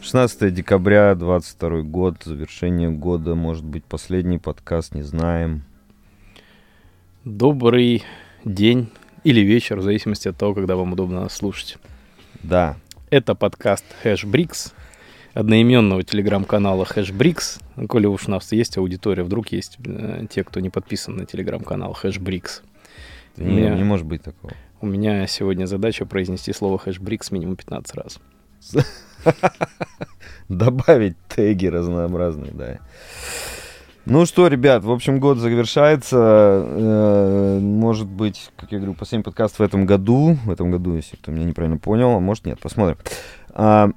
16 декабря 22 год, завершение года, может быть, последний подкаст, не знаем. Добрый день или вечер, в зависимости от того, когда вам удобно нас слушать. Да, Это подкаст Hashbricks, одноименного телеграм-канала Hashbricks. Коли уж у нас есть аудитория, вдруг есть э, те, кто не подписан на телеграм-канал Hashbricks. Не, меня, не может быть такого. У меня сегодня задача произнести слово Hashbricks минимум 15 раз. Добавить теги разнообразные, да. Ну что, ребят, в общем, год завершается. Э, Может быть, как я говорю, последний подкаст в этом году. В этом году, если кто меня неправильно понял. А может, нет, посмотрим. А,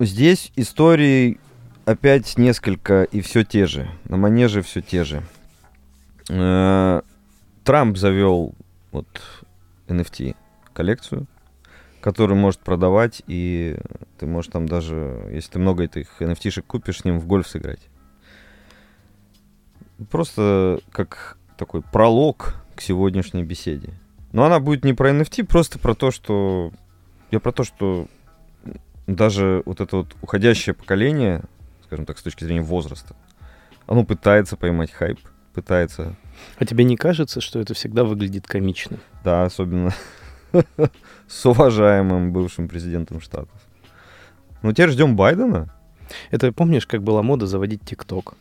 Здесь историй опять несколько и все те же. На манеже все те же. Э, Трамп завел вот NFT коллекцию, которую может продавать, и ты можешь там даже, если ты много этих NFT-шек купишь, с ним в гольф сыграть. Просто как такой пролог к сегодняшней беседе. Но она будет не про NFT, просто про то, что... Я про то, что даже вот это вот уходящее поколение, скажем так, с точки зрения возраста, оно пытается поймать хайп, пытается А тебе не кажется, что это всегда выглядит комично? Да, особенно с уважаемым бывшим президентом Штатов. Ну, теперь ждем Байдена. Это помнишь, как была мода заводить ТикТок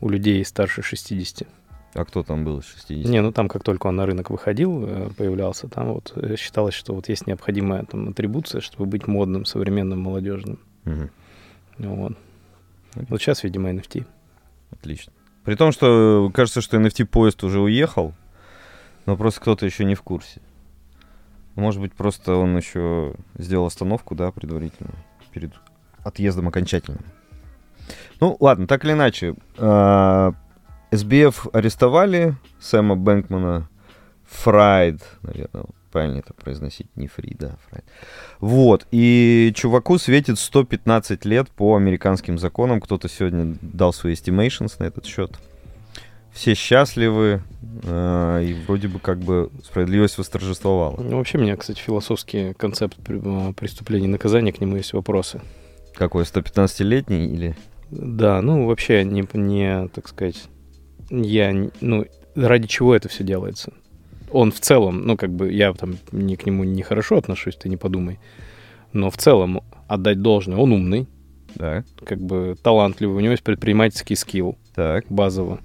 у людей старше 60? А кто там был из 60? Не, ну там, как только он на рынок выходил, э, появлялся, там вот э, считалось, что вот есть необходимая там атрибуция, чтобы быть модным, современным, молодежным. Ну Вот. Окей. Вот сейчас, видимо, NFT. Отлично. При том, что кажется, что NFT-поезд уже уехал, но просто кто-то еще не в курсе. Может быть, просто он еще сделал остановку, да, предварительно, перед отъездом окончательным. Ну, ладно, так или иначе. а, SBF арестовали Сэма Бэнкмана. Фрайд, наверное, правильно это произносить, не Фри, да, Фрайд. Вот, и чуваку светит 115 лет по американским законам. Кто-то сегодня дал свои estimations на этот счет. Все счастливы, э, и вроде бы как бы справедливость восторжествовала. Ну, вообще, у меня, кстати, философский концепт э, преступления и наказания, к нему есть вопросы. Какой, 115-летний или... Да, ну, вообще, не, не так сказать, я, ну, ради чего это все делается? Он в целом, ну, как бы, я там не к нему нехорошо отношусь, ты не подумай, но в целом отдать должное, он умный, Да, как бы талантливый, у него есть предпринимательский скилл так. базово.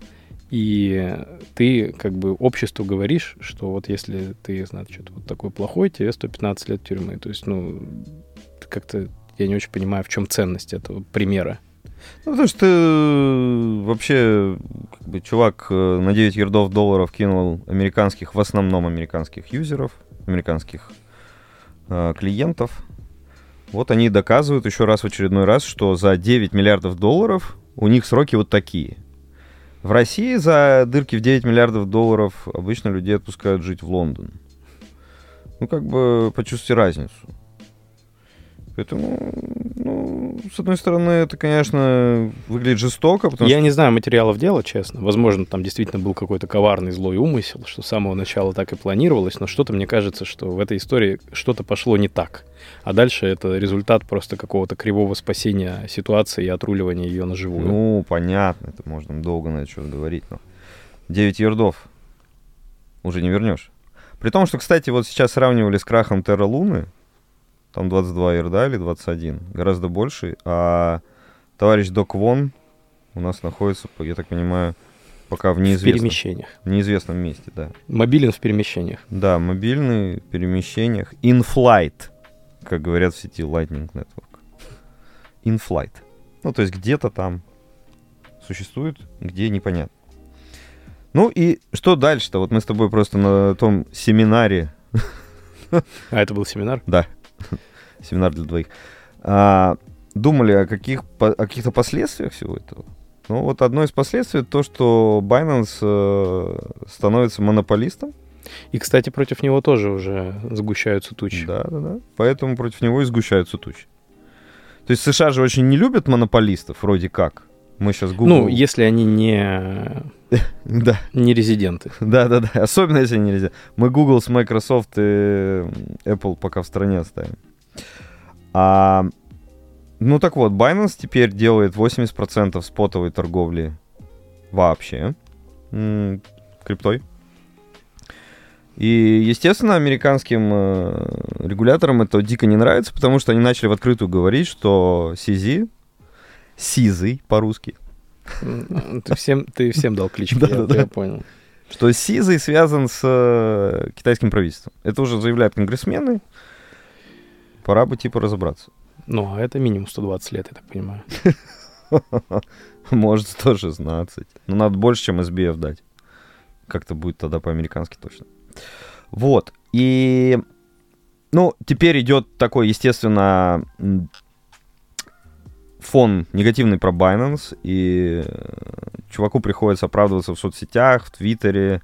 И ты как бы обществу говоришь, что вот если ты, значит, вот такой плохой, тебе 115 лет тюрьмы. То есть, ну, как-то я не очень понимаю, в чем ценность этого примера. Ну, потому что э, вообще, как бы, чувак э, на 9 ярдов долларов кинул американских, в основном американских юзеров, американских э, клиентов. Вот они доказывают еще раз в очередной раз, что за 9 миллиардов долларов у них сроки вот такие. В России за дырки в 9 миллиардов долларов обычно людей отпускают жить в Лондон. Ну, как бы почувствуйте разницу. Поэтому, ну, с одной стороны, это, конечно, выглядит жестоко, потому Я не знаю материалов дела, честно. Возможно, там действительно был какой-то коварный злой умысел, что с самого начала так и планировалось, но что-то мне кажется, что в этой истории что-то пошло не так. А дальше это результат просто какого-то кривого спасения ситуации и отруливания ее на что... живую. Ну, понятно, это можно долго на это что говорить, но 9 ярдов уже не вернешь. При том, что, кстати, вот сейчас сравнивали с крахом Терра Луны, там 22 ярда или 21, гораздо больше, а товарищ Док Вон у нас находится, я так понимаю, пока в в неизвестном, перемещениях. в неизвестном месте, да. Мобилен в перемещениях. Да, мобильный, в перемещениях. In-flight, как говорят в сети Lightning Network. In-flight. Ну, то есть где-то там существует, где непонятно. Ну и что дальше-то? Вот мы с тобой просто на том семинаре, А это был семинар? да, семинар для двоих, а, думали о, каких, о каких-то последствиях всего этого. Ну вот одно из последствий то, что Binance э, становится монополистом. И, кстати, против него тоже уже сгущаются тучи. Да, да, да. Поэтому против него и сгущаются тучи. То есть США же очень не любят монополистов, вроде как. Мы сейчас Google... Ну, если они не Да, Не резиденты. да, да, да. Особенно если нельзя. Мы Google с Microsoft и Apple пока в стране оставим. А, ну так вот, Binance теперь делает 80% спотовой торговли вообще м, криптой. И, естественно, американским э, регуляторам это дико не нравится, потому что они начали в открытую говорить, что CZ, CZ по-русски, Ты всем, ты всем дал кличку, я, Да-да-да. я понял. что CZ связан с э, китайским правительством. Это уже заявляют конгрессмены. Пора бы типа разобраться. Ну, а это минимум 120 лет, я так понимаю. Может, 116. Но надо больше, чем SBF дать. Как-то будет тогда по-американски точно. Вот. И... Ну, теперь идет такой, естественно, фон негативный про Binance, и э, чуваку приходится оправдываться в соцсетях, в Твиттере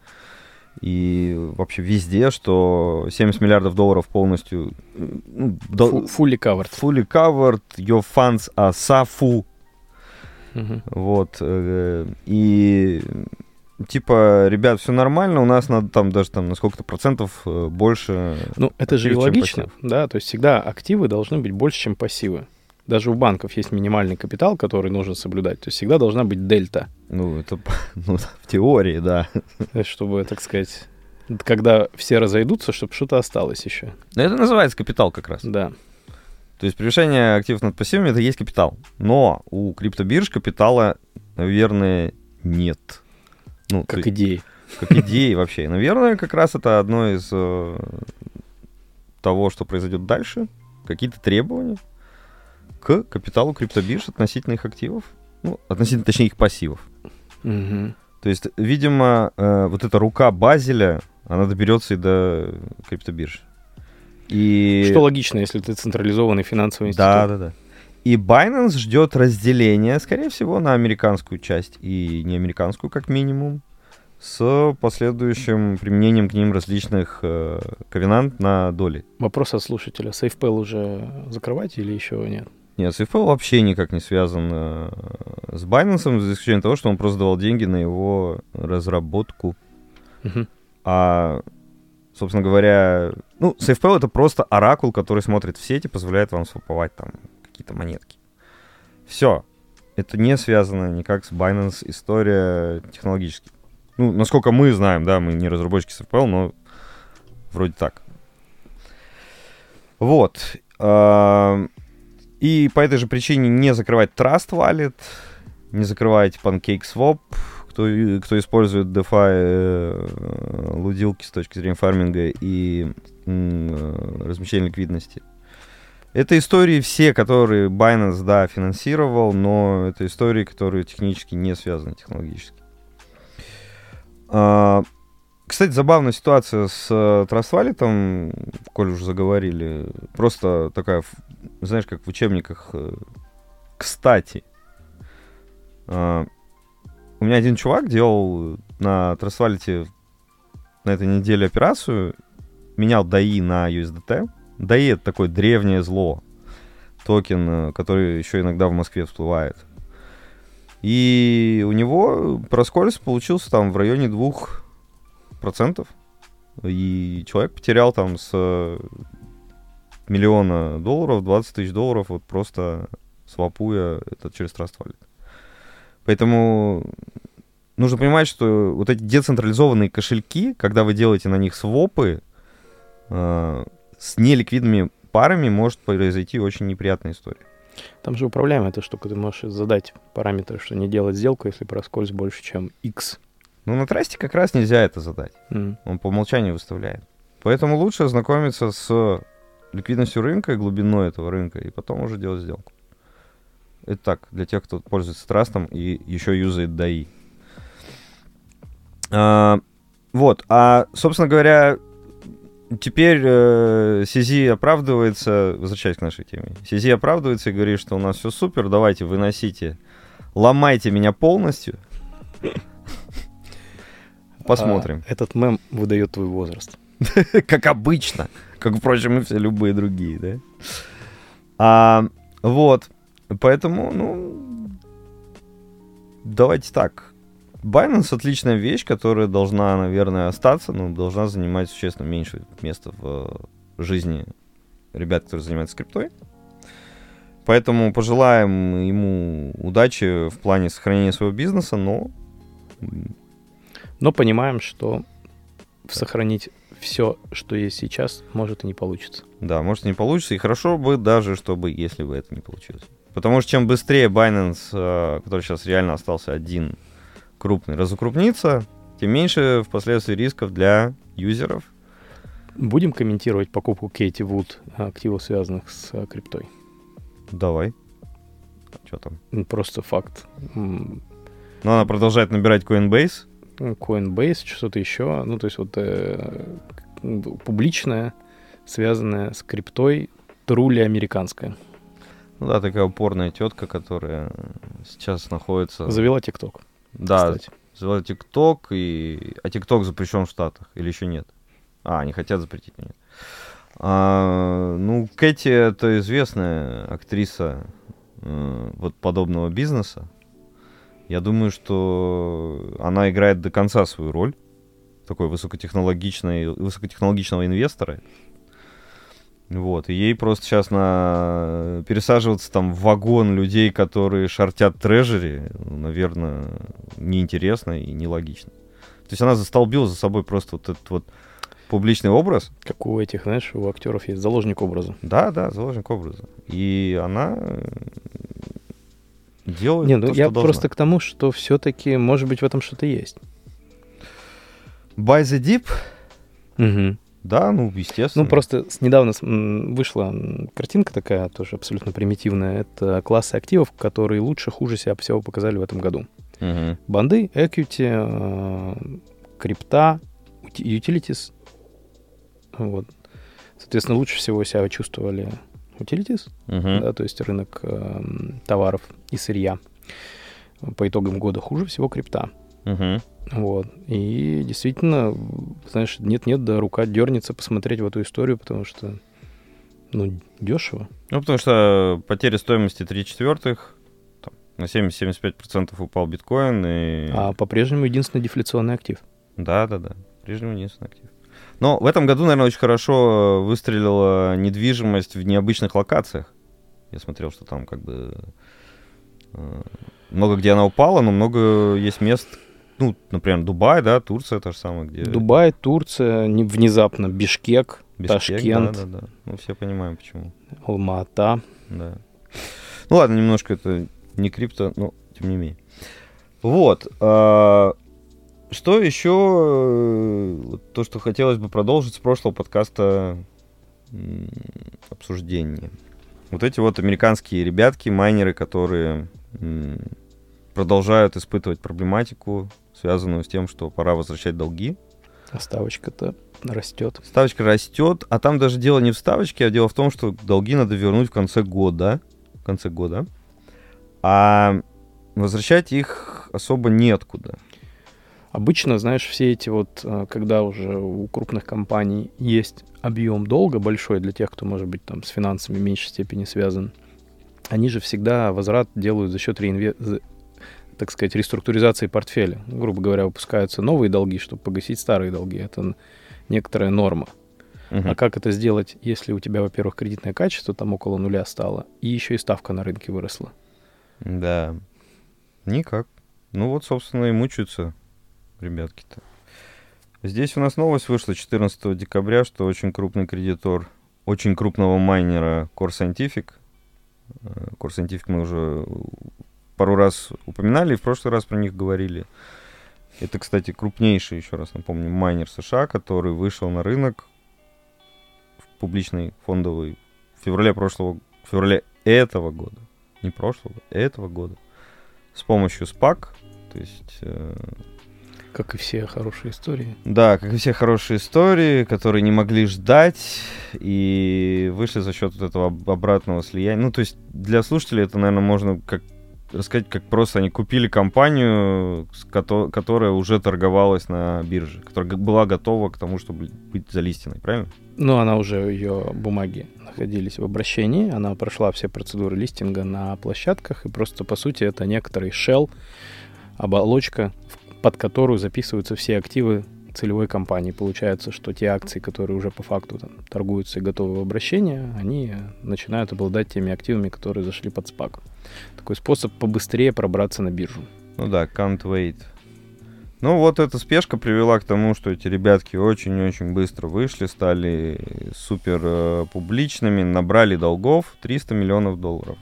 и вообще везде, что 70 миллиардов долларов полностью ну, до- Fully covered. fully covered, your funds are SAFU, Мгм. вот. э, И типа, ребят, все нормально, у нас надо там даже там на сколько-то процентов э, больше. Ну, это же и логично, пассив. да, то есть всегда активы должны быть больше, чем пассивы. Даже у банков есть минимальный капитал, который нужно соблюдать. То есть всегда должна быть дельта, Ну, это ну, в теории, да. есть чтобы, так сказать, когда все разойдутся, чтобы что-то осталось еще. Но это называется капитал как раз. Да. То есть превышение активов над пассивами это есть капитал. Но у криптобирж капитала, наверное, нет. Ну, Как есть- идеи. как идеи вообще. Наверное, как раз это одно из э, того, что произойдет дальше. Какие-то требования к капиталу криптобирж относительно их активов. Ну, относительно, точнее, их пассивов. Мгм. То есть, видимо, э, вот эта рука Базеля, она доберется и до криптобирж. И... Что логично, если ты централизованный финансовый институт. Да, да, да. И Binance ждет разделения, скорее всего, на американскую часть и не американскую, как минимум, с последующим применением к ним различных э, ковенант на доли. Вопрос от слушателя. SafePal уже закрывать или еще нет? Нет, SafePal вообще никак не связан э, с Binance, за исключением того, что он просто давал деньги на его разработку. Мгм. А, собственно говоря, ну, SafePal это просто оракул, который смотрит в сети, позволяет вам сваповать там какие-то монетки. Все. Это не связано никак с Binance история технологически. Ну, насколько мы знаем, да, мы не разработчики SafePal, но вроде так. Вот. И по этой же причине не закрывать Trust Wallet, не закрывайте PancakeSwap, кто, кто использует DeFi э, лудилки с точки зрения фарминга и э, размещения ликвидности. Это истории все, которые Binance, да, финансировал, но это истории, которые технически не связаны технологически. А, Кстати, забавная ситуация с э, Trust Wallet, коль уже заговорили. Просто такая, знаешь, как в учебниках. э, Кстати, а, у меня один чувак делал на Wallet на этой неделе операцию, менял DAI на USDT. DAI это такое древнее зло. Токен, э, который еще иногда в Москве всплывает. И у него проскольз получился там в районе двух процентов. И человек потерял там с миллиона долларов, 20 тысяч долларов, вот просто свапуя это через Trust Wallet. Поэтому нужно понимать, что вот эти децентрализованные кошельки, когда вы делаете на них свопы, э, с неликвидными парами может произойти очень неприятная история. Там же управляемая эта штука. Ты можешь задать параметры, что не делать сделку, если проскользь больше, чем X. Но на трасте как раз нельзя это задать. М. Он по умолчанию выставляет. Поэтому лучше ознакомиться с ликвидностью рынка и глубиной этого рынка, и потом уже делать сделку. Это так, для тех, кто пользуется трастом и еще юзает DAI. А, вот, а, собственно говоря, теперь э, CZ оправдывается, возвращаясь к нашей теме, CZ оправдывается и говорит, что у нас все супер, давайте выносите, ломайте меня полностью. Посмотрим. А этот мем выдает твой возраст. как обычно, как, впрочем, и все любые другие, да. А, вот, поэтому, ну, давайте так. Binance отличная вещь, которая должна, наверное, остаться, но должна занимать существенно меньше места в э, жизни ребят, которые занимаются криптой. Поэтому пожелаем ему удачи в плане сохранения своего бизнеса, но Но понимаем, что сохранить все, что есть сейчас, может и не получится. да, может не получится. И хорошо бы даже, чтобы, если бы это не получилось. Потому что чем быстрее Binance, э, который сейчас реально остался один крупный, разукрупнится, тем меньше впоследствии рисков для юзеров. Будем комментировать покупку Кейти Вуд активов, связанных с э, криптой. Давай. Что там? Просто факт. Но она продолжает набирать Coinbase. Coinbase, что-то еще. Ну, то есть вот э, публичное, связанное с криптой, трули американская. Ну да, такая упорная тетка, которая сейчас находится... Завела ТикТок, Да, кстати. завела ТикТок, и... а ТикТок запрещен в Штатах или еще нет? А, они хотят запретить, нет. А, ну, Кэти это известная актриса э, вот подобного бизнеса. Я думаю, что она играет до конца свою роль такой высокотехнологичной, высокотехнологичного инвестора. Вот, и ей просто сейчас на пересаживаться там в вагон людей, которые шортят трежери, наверное, неинтересно и нелогично. То есть она застолбила за собой просто вот этот вот публичный образ. Как у этих, знаешь, у актеров есть заложник образа. Да, да, заложник образа. И она делает Не, ну то, я просто к тому, что все-таки, может быть, в этом что-то есть. Buy the Deep, Мгм. да, ну, естественно. Ну, просто с- недавно вышла картинка такая, тоже абсолютно примитивная. Это классы активов, которые лучше, хуже себя всего показали в этом году. Мгм. Банды, equity, э, крипта, utilities. Вот. Соответственно, лучше всего себя чувствовали utilities, Мгм. да, то есть рынок эм, товаров и сырья. По итогам года хуже всего крипта. Мгм. Вот. И действительно, знаешь, нет-нет, да рука дернется посмотреть в эту историю, потому что, ну, дешево. Ну, потому что потеря стоимости 3 четвертых, там, на 70-75% упал биткоин, и... А по-прежнему единственный дефляционный актив. Да, да, да. Прежнему единственный актив. Но в этом году, наверное, очень хорошо выстрелила недвижимость в необычных локациях. Я смотрел, что там как бы э, много где она упала, но много есть мест, ну, например, Дубай, да, Турция, то же самое, где... Дубай, Турция, не- внезапно Бишкек, Бишкек, Ташкент, Да, да, да. Ну, все понимаем, почему. Алма-Ата. Да. Ну ладно, немножко это не крипто, но тем не менее. Вот. а, Что еще? э, То, что хотелось бы продолжить с прошлого подкаста обсуждения. Вот эти вот американские ребятки, майнеры, которые продолжают испытывать проблематику, связанную с тем, что пора возвращать долги. А ставочка-то растет. Ставочка растет, а там даже дело не в ставочке, а дело в том, что долги надо вернуть в конце года. В конце года. А возвращать их особо неоткуда. Обычно, знаешь, все эти вот, э, когда уже у крупных компаний есть объем долга большой для тех, кто, может быть, там с финансами в меньшей степени связан, они же всегда возврат делают за счет реинве... так сказать, реструктуризации портфеля. Грубо говоря, выпускаются новые долги, чтобы погасить старые долги. Это некоторая норма. Мгм. А как это сделать, если у тебя, во-первых, кредитное качество там около нуля стало, и еще и ставка на рынке выросла? Да. Никак. Ну вот, собственно, и мучаются ребятки-то. Здесь у нас новость вышла 14 декабря, что очень крупный кредитор очень крупного майнера Core Scientific. э, Core Scientific мы уже пару раз упоминали, и в прошлый раз про них говорили. Это, кстати, крупнейший, еще раз напомню, майнер США, который вышел на рынок в публичный фондовый в феврале прошлого, в феврале этого года не прошлого, этого года, с помощью SPAC, то есть, э, Как и все хорошие истории. да, как и все хорошие истории, которые не могли ждать и вышли за счет вот этого об- обратного слияния. Ну, то есть для слушателей это, наверное, можно как рассказать, как просто они купили компанию, которая уже торговалась на бирже, которая была готова к тому, чтобы быть залистиной, правильно? Ну, она уже, ее бумаги находились в обращении, она прошла все процедуры листинга на площадках, и просто, по сути, это некоторый shell, оболочка, в- под которую записываются все активы целевой компании. Получается, что те акции, которые уже по факту там, торгуются и готовы в обращение, они начинают обладать теми активами, которые зашли под спак. Такой способ побыстрее пробраться на биржу. Ну да, can't wait. Ну вот эта спешка привела к тому, что эти ребятки очень-очень быстро вышли, стали супер э, публичными, набрали долгов 300 миллионов долларов.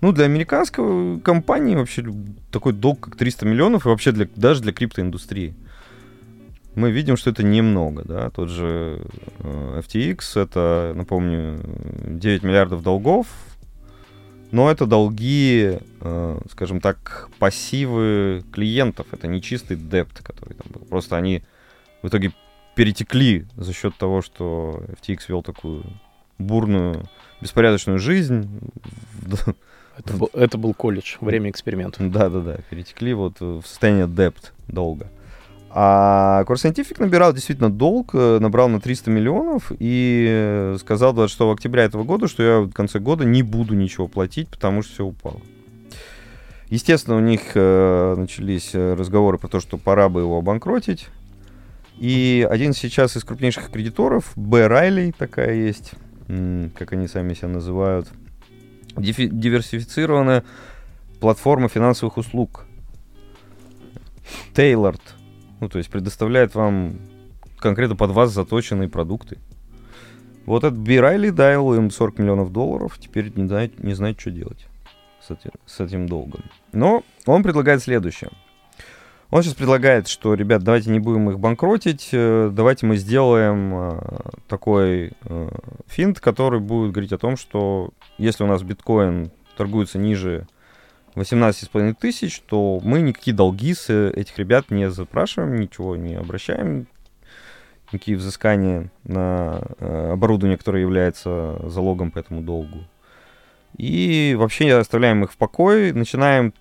Ну, для американской компании вообще такой долг, как 300 миллионов, и вообще для, даже для криптоиндустрии. Мы видим, что это немного, да, тот же э, FTX, это, напомню, 9 миллиардов долгов, но это долги, э, скажем так, пассивы клиентов, это не чистый депт, который там был. Просто они в итоге перетекли за счет того, что FTX вел такую бурную, беспорядочную жизнь. Это был, это был колледж, время эксперимента. Да-да-да, перетекли вот в состояние депт долго. А Core Scientific набирал действительно долг, э, набрал на 300 миллионов и сказал 26 октября этого года, что я в конце года не буду ничего платить, потому что все упало. Естественно, у них э, начались э, разговоры про то, что пора бы его обанкротить. И один сейчас из крупнейших кредиторов, Б. Райли такая есть, как они сами себя называют, диверсифицированная платформа финансовых услуг. Tailored ну, то есть предоставляет вам конкретно под вас заточенные продукты. Вот этот Бирайли дал им 40 миллионов долларов, теперь не знает, не знает, что делать с этим, с этим долгом. Но он предлагает следующее. Он сейчас предлагает, что, ребят, давайте не будем их банкротить, э, давайте мы сделаем э, такой э, финт, который будет говорить о том, что если у нас биткоин торгуется ниже 18,5 тысяч, то мы никакие долги с этих ребят не запрашиваем, ничего не обращаем, никакие взыскания на оборудование, которое является залогом по этому долгу. И вообще оставляем их в покое, начинаем,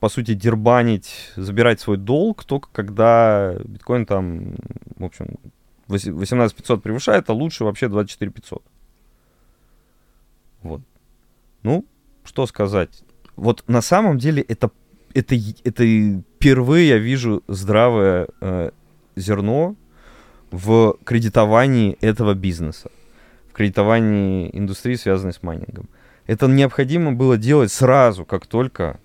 по сути, дербанить, забирать свой долг только когда биткоин там, в общем, 18 500 превышает, а лучше вообще 24 500. Вот. Ну, что сказать вот на самом деле это, это, это впервые я вижу здравое э, зерно в кредитовании этого бизнеса, в кредитовании индустрии, связанной с майнингом. Это необходимо было делать сразу, как только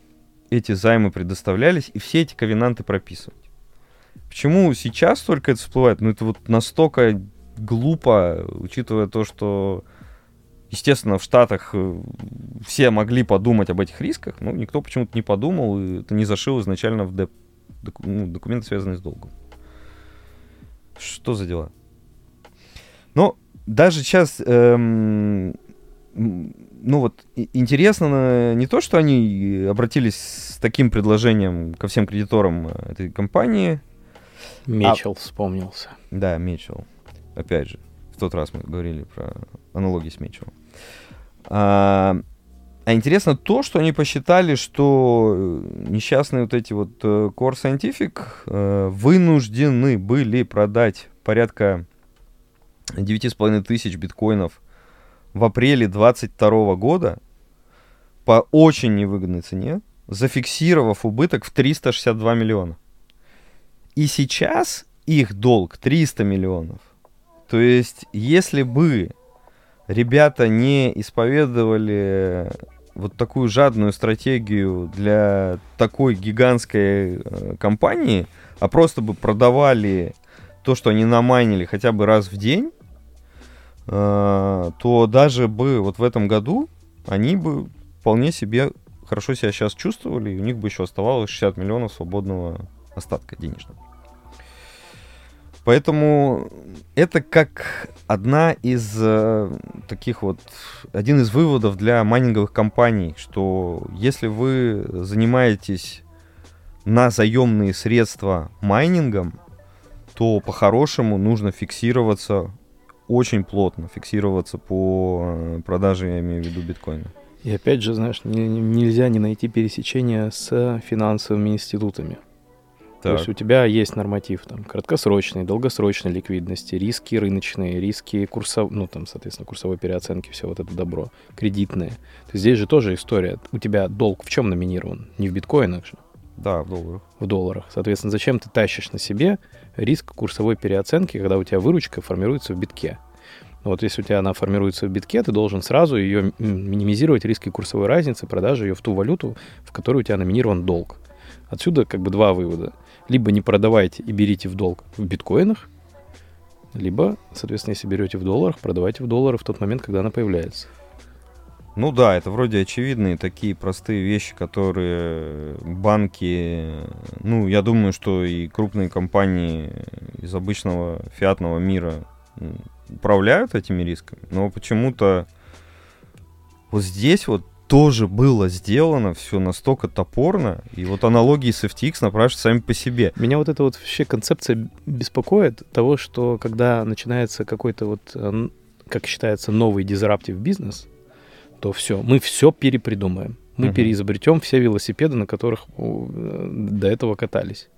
эти займы предоставлялись, и все эти ковенанты прописывать. Почему сейчас только это всплывает? Ну, это вот настолько глупо, учитывая то, что Естественно, в Штатах э, все могли подумать об этих рисках, но никто почему-то не подумал, и это не зашил изначально в деп... ну, документы, связанные с долгом. Что за дела? Но даже сейчас, эм, ну вот, интересно не то, что они обратились с таким предложением ко всем кредиторам э, этой компании. Мечел а... вспомнился. Да, Мечел. Опять же, в тот раз мы говорили про аналогии с Мечелом. А, а интересно то, что они посчитали, что э, несчастные вот эти вот э, Core Scientific э, вынуждены были продать порядка 9,5 тысяч биткоинов в апреле 22 года по очень невыгодной цене, зафиксировав убыток в 362 миллиона. И сейчас их долг 300 миллионов. То есть, если бы ребята не исповедовали вот такую жадную стратегию для такой гигантской э, компании, а просто бы продавали то, что они намайнили хотя бы раз в день, то даже бы вот в этом году они бы вполне себе хорошо себя сейчас чувствовали, и у них бы еще оставалось 60 миллионов свободного остатка денежного. Поэтому это как одна из э, таких вот, один из выводов для майнинговых компаний, что если вы занимаетесь на заемные средства майнингом, то по-хорошему нужно фиксироваться очень плотно, фиксироваться по э, продаже, я имею в виду биткоина. И опять же, знаешь, не, нельзя не найти пересечения с финансовыми институтами. Так. То есть у тебя есть норматив там краткосрочной, долгосрочной ликвидности, риски рыночные, риски курсов, ну там, соответственно, курсовой переоценки, все вот это добро, кредитные. То есть здесь же тоже история. У тебя долг в чем номинирован? Не в биткоинах же. Да, в долларах. в долларах. Соответственно, зачем ты тащишь на себе риск курсовой переоценки, когда у тебя выручка формируется в битке? Вот если у тебя она формируется в битке, ты должен сразу ее минимизировать риски курсовой разницы, продажи ее в ту валюту, в которую у тебя номинирован долг. Отсюда как бы два вывода. Либо не продавайте и берите в долг в биткоинах, либо, соответственно, если берете в долларах, продавайте в долларах в тот момент, когда она появляется. Ну да, это вроде очевидные такие простые вещи, которые банки, ну, я думаю, что и крупные компании из обычного фиатного мира управляют этими рисками, но почему-то вот здесь вот тоже было сделано все настолько топорно, и вот аналогии с FTX напрашиваются сами по себе. Меня вот эта вот вообще концепция беспокоит того, что когда начинается какой-то вот, э, как считается, новый дизраптив бизнес, то все, мы все перепридумаем. Мы Мгм. переизобретем все велосипеды, на которых э, до этого катались.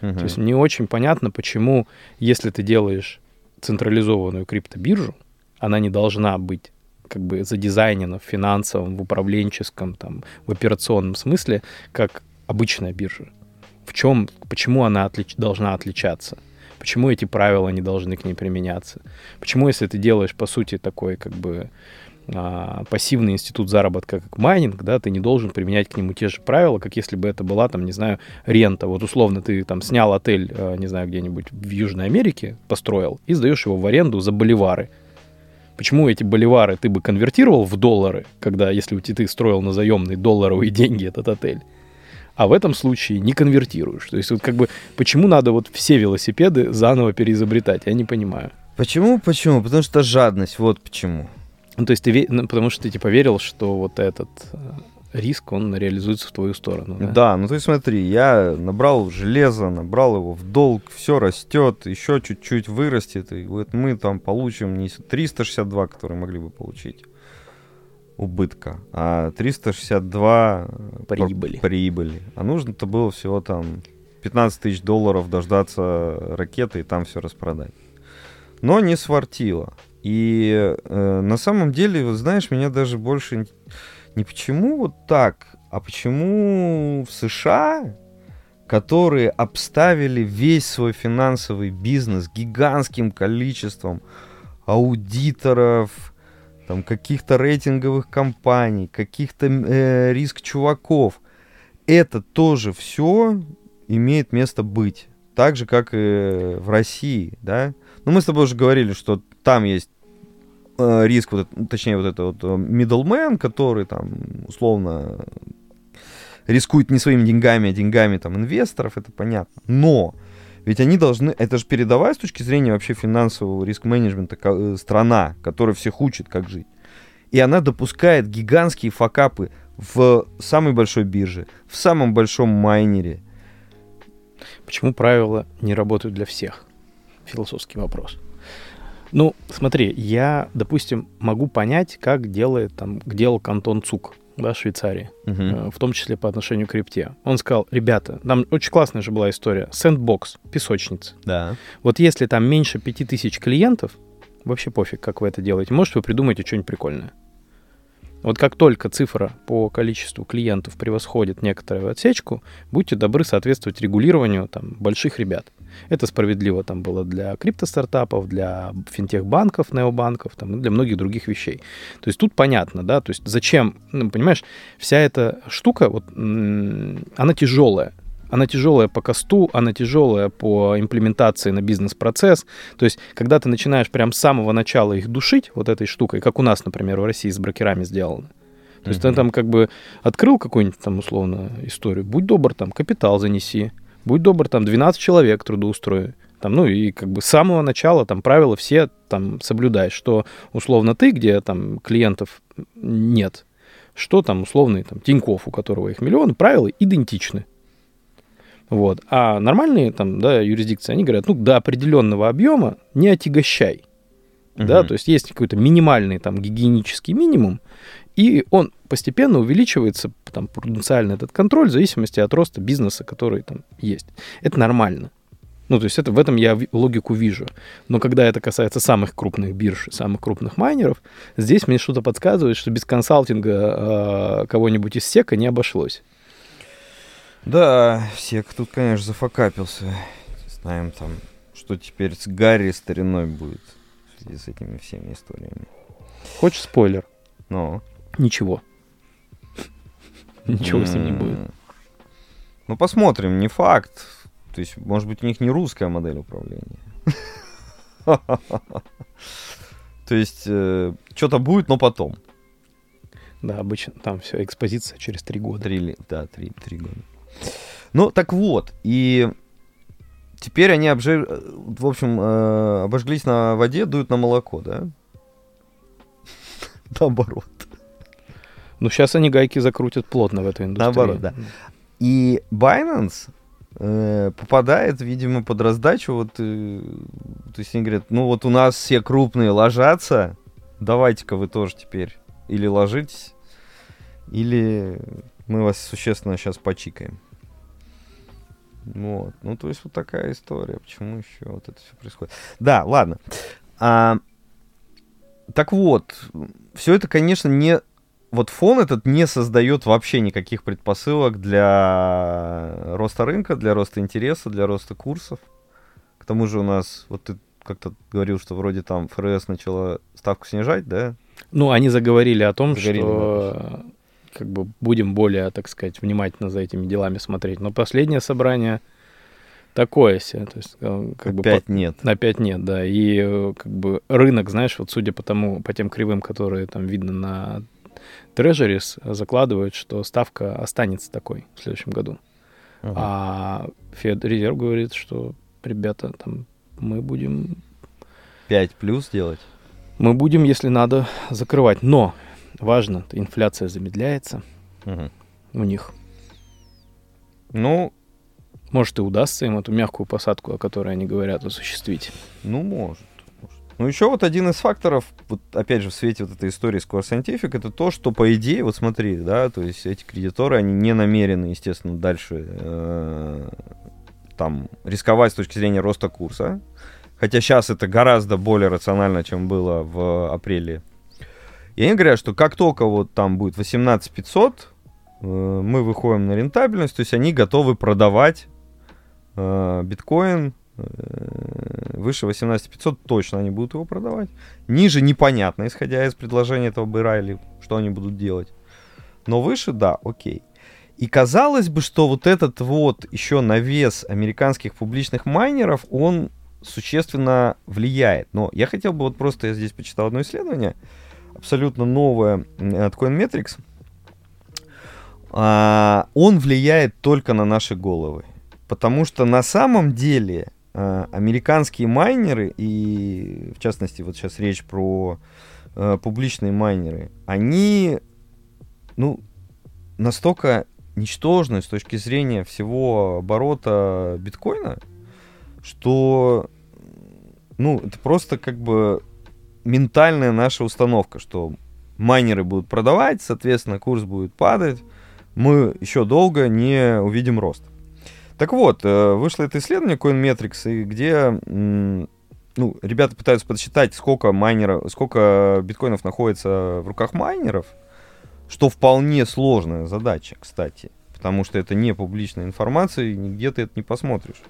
Мгм. То есть не очень понятно, почему, если ты делаешь централизованную криптобиржу, она не должна быть как бы задизайнена в финансовом, в управленческом, там, в операционном смысле, как обычная биржа. В чем, почему она отлич- должна отличаться? Почему эти правила не должны к ней применяться? Почему, если ты делаешь, по сути, такой как бы а, пассивный институт заработка, как майнинг, да, ты не должен применять к нему те же правила, как если бы это была, там, не знаю, рента. Вот условно ты там снял отель, э, не знаю, где-нибудь в Южной Америке, построил, и сдаешь его в аренду за боливары. Почему эти боливары ты бы конвертировал в доллары, когда, если у тебя ты строил на заемные долларовые деньги этот отель, а в этом случае не конвертируешь. То есть вот как бы почему надо вот все велосипеды заново переизобретать, я не понимаю. Почему? Почему? Потому что жадность, вот почему. Ну, то есть ты, ну, потому что ты типа верил, что вот этот э, риск, он реализуется в твою сторону. Да? Да, ну ты смотри, я набрал железо, набрал его в долг, все растет, еще чуть-чуть вырастет, и вот мы там получим не 362, которые могли бы получить убытка, а 362 э, Прибыли. прибыли. А нужно-то было всего там 15 тысяч долларов дождаться ракеты и там все распродать. Но не свартило. И э, на самом деле, вот знаешь, меня даже больше не почему вот так, а почему в США, которые обставили весь свой финансовый бизнес гигантским количеством аудиторов, там каких-то рейтинговых компаний, каких-то э, риск-чуваков, это тоже все имеет место быть. Так же, как и в России, да? Ну, мы с тобой уже говорили, что там есть э, риск, вот, это- точнее, вот это вот э, middleman, который там условно рискует не своими деньгами, а деньгами там инвесторов, это понятно. Но ведь они должны, это же передовая с точки зрения вообще финансового риск-менеджмента э, страна, которая всех учит, как жить. И она допускает гигантские факапы в самой большой бирже, в самом большом майнере. Почему правила не работают для всех? Философский вопрос. Ну, смотри, я, допустим, могу понять, как делает там, делал Кантон Цук, да, в Швейцарии, э, в том числе по отношению к крипте. Он сказал, ребята, там очень классная же была история, сэндбокс, песочница. Да. Вот если там меньше 5000 клиентов, вообще пофиг, как вы это делаете, может, вы придумаете что-нибудь прикольное. Вот как только цифра по количеству клиентов превосходит некоторую отсечку, будьте добры соответствовать регулированию там, больших ребят. Это справедливо там было для криптостартапов, для финтех-банков, необанков, там, и для многих других вещей. То есть тут понятно, да, то есть зачем, ну, понимаешь, вся эта штука, вот, она тяжелая. Она тяжелая по косту, она тяжелая по имплементации на бизнес-процесс. То есть, когда ты начинаешь прям с самого начала их душить вот этой штукой, как у нас, например, в России с брокерами сделано. То есть ты Мгм. там как бы открыл какую-нибудь там условно историю, будь добр, там капитал занеси, будь добр, там 12 человек трудоустрой. Там, ну и как бы с самого начала там правила все там соблюдай, что условно ты, где там клиентов нет, что там условный там Тиньков, у которого их миллион, правила идентичны. Вот. А нормальные там, да, юрисдикции, они говорят, ну, до определенного объема не отягощай. Да, Мгм. то есть есть какой-то минимальный там гигиенический минимум, и он постепенно увеличивается, там, пруденциально этот контроль в зависимости от роста бизнеса, который там есть. Это нормально. Ну, то есть это, в этом я логику вижу. Но когда это касается самых крупных бирж, самых крупных майнеров, здесь мне что-то подсказывает, что без консалтинга э, кого-нибудь из сека не обошлось. Да, всех тут, конечно, зафакапился. Знаем там, что теперь с Гарри стариной будет в связи с этими всеми историями. Хочешь спойлер? Но... Ничего. Ничего с ним не будет. Ну, посмотрим, не факт. То есть, может быть, у них не русская модель управления. То есть, что-то будет, но потом. Да, обычно там все, экспозиция через три года. Три, да, три, три года. Ну, так вот, и теперь они обжи... в общем, э, обожглись на воде, дуют на молоко, да? Наоборот. Ну, сейчас они гайки закрутят плотно в эту индустрию. Наоборот, да. И Binance э, попадает, видимо, под раздачу. Вот, э, то есть они говорят, ну вот у нас все крупные ложатся, давайте-ка вы тоже теперь или ложитесь, или мы вас существенно сейчас почикаем. Вот. Ну, то есть вот такая история. Почему еще вот это все происходит? Да, ладно. А, так вот, все это, конечно, не... Вот фон этот не создает вообще никаких предпосылок для роста рынка, для роста интереса, для роста курсов. К тому же у нас, вот ты как-то говорил, что вроде там ФРС начала ставку снижать, да? Ну, они заговорили о том, Заговорили, что как бы будем более, так сказать, внимательно за этими делами смотреть. Но последнее собрание такое себе. То есть, э, как бы Опять нет. по- опять нет, да. И э, как бы рынок, знаешь, вот судя по тому, по тем кривым, которые там видно на Treasuries, закладывают, что ставка останется такой в следующем году. Ага. А Федрезерв говорит, что ребята, там мы будем 5 плюс делать? мы будем, если надо, закрывать. Но важно, инфляция замедляется Мгм. у них. Ну, Может, и удастся им эту мягкую посадку, о которой они говорят, осуществить. Ну, может. может. Ну, еще вот один из факторов, вот опять же, в свете вот этой истории с Core Scientific, это то, что, по идее, вот смотри, да, то есть эти кредиторы, они не намерены, естественно, дальше э, там рисковать с точки зрения роста курса. Хотя сейчас это гораздо более рационально, чем было в апреле. И они говорят, что как только вот там будет 18 500, э, мы выходим на рентабельность, то есть они готовы продавать э, биткоин э, выше 18 500 точно они будут его продавать. Ниже непонятно, исходя из предложения этого быра или что они будут делать. Но выше, да, окей. И казалось бы, что вот этот вот еще навес американских публичных майнеров, он существенно влияет. Но я хотел бы вот просто, я здесь почитал одно исследование, абсолютно новое м, от Coinmetrics. А, он влияет только на наши головы. Потому что на самом деле а, американские майнеры, и в частности вот сейчас речь про а, публичные майнеры, они ну, настолько ничтожны с точки зрения всего оборота биткоина, что ну, это просто как бы ментальная наша установка, что майнеры будут продавать, соответственно, курс будет падать, мы еще долго не увидим рост. Так вот, э, вышло это исследование Coinmetrics, где ну, ребята пытаются подсчитать, сколько майнеров, сколько биткоинов находится в руках майнеров, что вполне сложная задача, кстати, потому что это не публичная информация, и нигде ты это не посмотришь.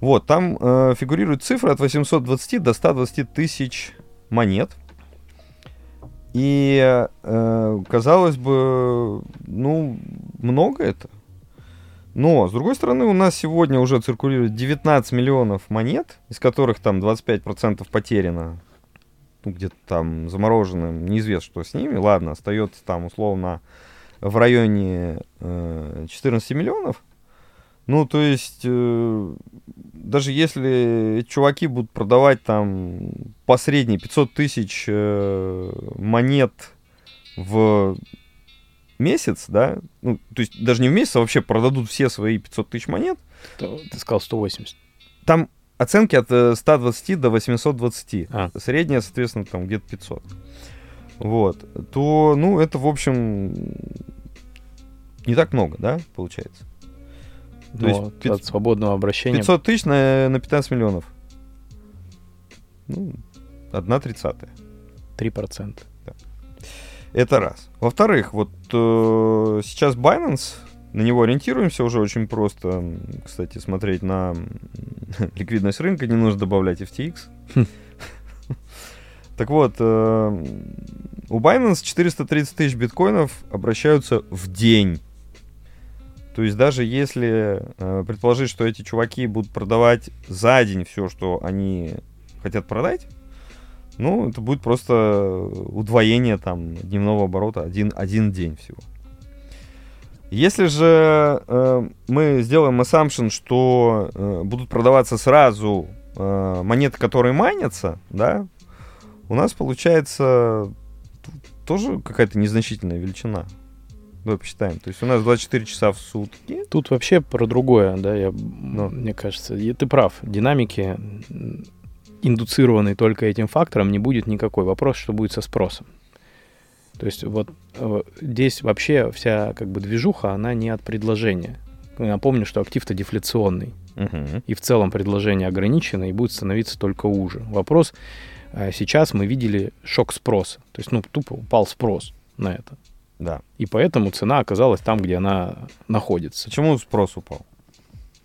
Вот, там э, фигурирует цифра от 820 до 120 тысяч монет. И, э, казалось бы, ну, много это. Но, с другой стороны, у нас сегодня уже циркулирует 19 миллионов монет, из которых там 25% потеряно. Ну, где-то там заморожено, неизвестно, что с ними. Ладно, остается там условно в районе э, 14 миллионов. Ну, то есть, э, даже если чуваки будут продавать там по средней 500 тысяч э, монет в месяц, да, ну, то есть даже не в месяц, а вообще продадут все свои 500 тысяч монет, То- Ты сказал 180. там оценки от э, 120 до 820. А. Средняя, соответственно, там где-то 500. Вот. То, ну, это, в общем, не так много, да, получается? То есть от- пят- от свободного обращения 500 тысяч на, на 15 миллионов. Ну, одна тридцатая. 3%. Это раз. Во-вторых, вот э, сейчас Binance на него ориентируемся уже очень просто. Кстати, смотреть на ликвидность рынка не нужно добавлять FTX. Хм. Так вот, э, у Binance 430 тысяч биткоинов обращаются в день. То есть даже если э, предположить, что эти чуваки будут продавать за день все, что они хотят продать, ну, это будет просто удвоение там дневного оборота один, один день всего. Если же э, мы сделаем assumption, что э, будут продаваться сразу э, монеты, которые майнятся, да, у нас получается тоже какая-то незначительная величина. Давай посчитаем. То есть у нас 24 часа в сутки. Тут вообще про другое, да, я, Ну. мне кажется. И ты прав, динамики, индуцированной только этим фактором, не будет никакой. Вопрос, что будет со спросом. То есть вот э, здесь вообще вся как бы движуха, она не от предложения. Напомню, что актив-то дефляционный. Мгм. И в целом предложение ограничено и будет становиться только уже. Вопрос, э, сейчас мы видели шок спроса. То есть, ну, тупо упал спрос на это. Да. И поэтому цена оказалась там, где она находится. Почему спрос упал?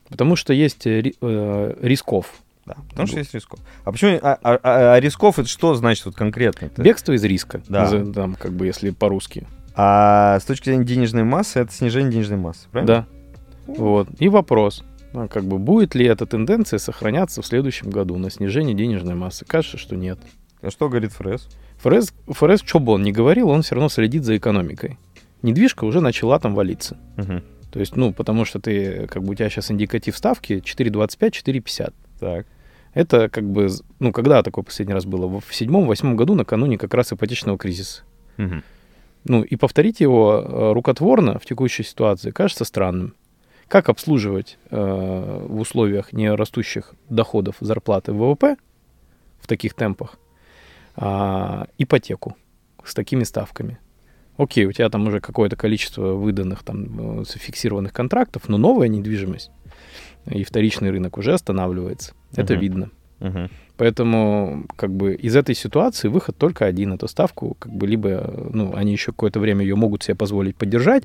Потому что есть э, э, рисков. Да, потому что есть рисков. А почему а, а- а- а рисков это что значит вот конкретно? Бегство из риска. Да. Там, как бы, если по-русски. А с точки зрения денежной массы это снижение денежной массы, правильно? Да. Вот. И вопрос. а, Как бы будет ли эта тенденция сохраняться в следующем году на снижение денежной массы? Кажется, что нет. А что говорит ФРС? ФРС, ФРС что бы он ни говорил, он все равно следит за экономикой. Недвижка уже начала там валиться. Мгм. То есть, ну, потому что ты, как бы у тебя сейчас индикатив ставки 4,25, 4,50. Так. Это как бы, ну, когда такое последний раз было? В седьмом-восьмом году, накануне как раз ипотечного кризиса. Мгм. Ну, и повторить его э, рукотворно в текущей ситуации кажется странным. Как обслуживать э, в условиях нерастущих доходов зарплаты ВВП в таких темпах а, ипотеку с такими ставками? Окей, у тебя там уже какое-то количество выданных там э, фиксированных контрактов, но новая недвижимость и вторичный рынок уже останавливается. Это Мгм. видно. Мгм. Поэтому, как бы, из этой ситуации выход только один. Эту ставку, как бы, либо, э, ну, они еще какое-то время ее могут себе позволить поддержать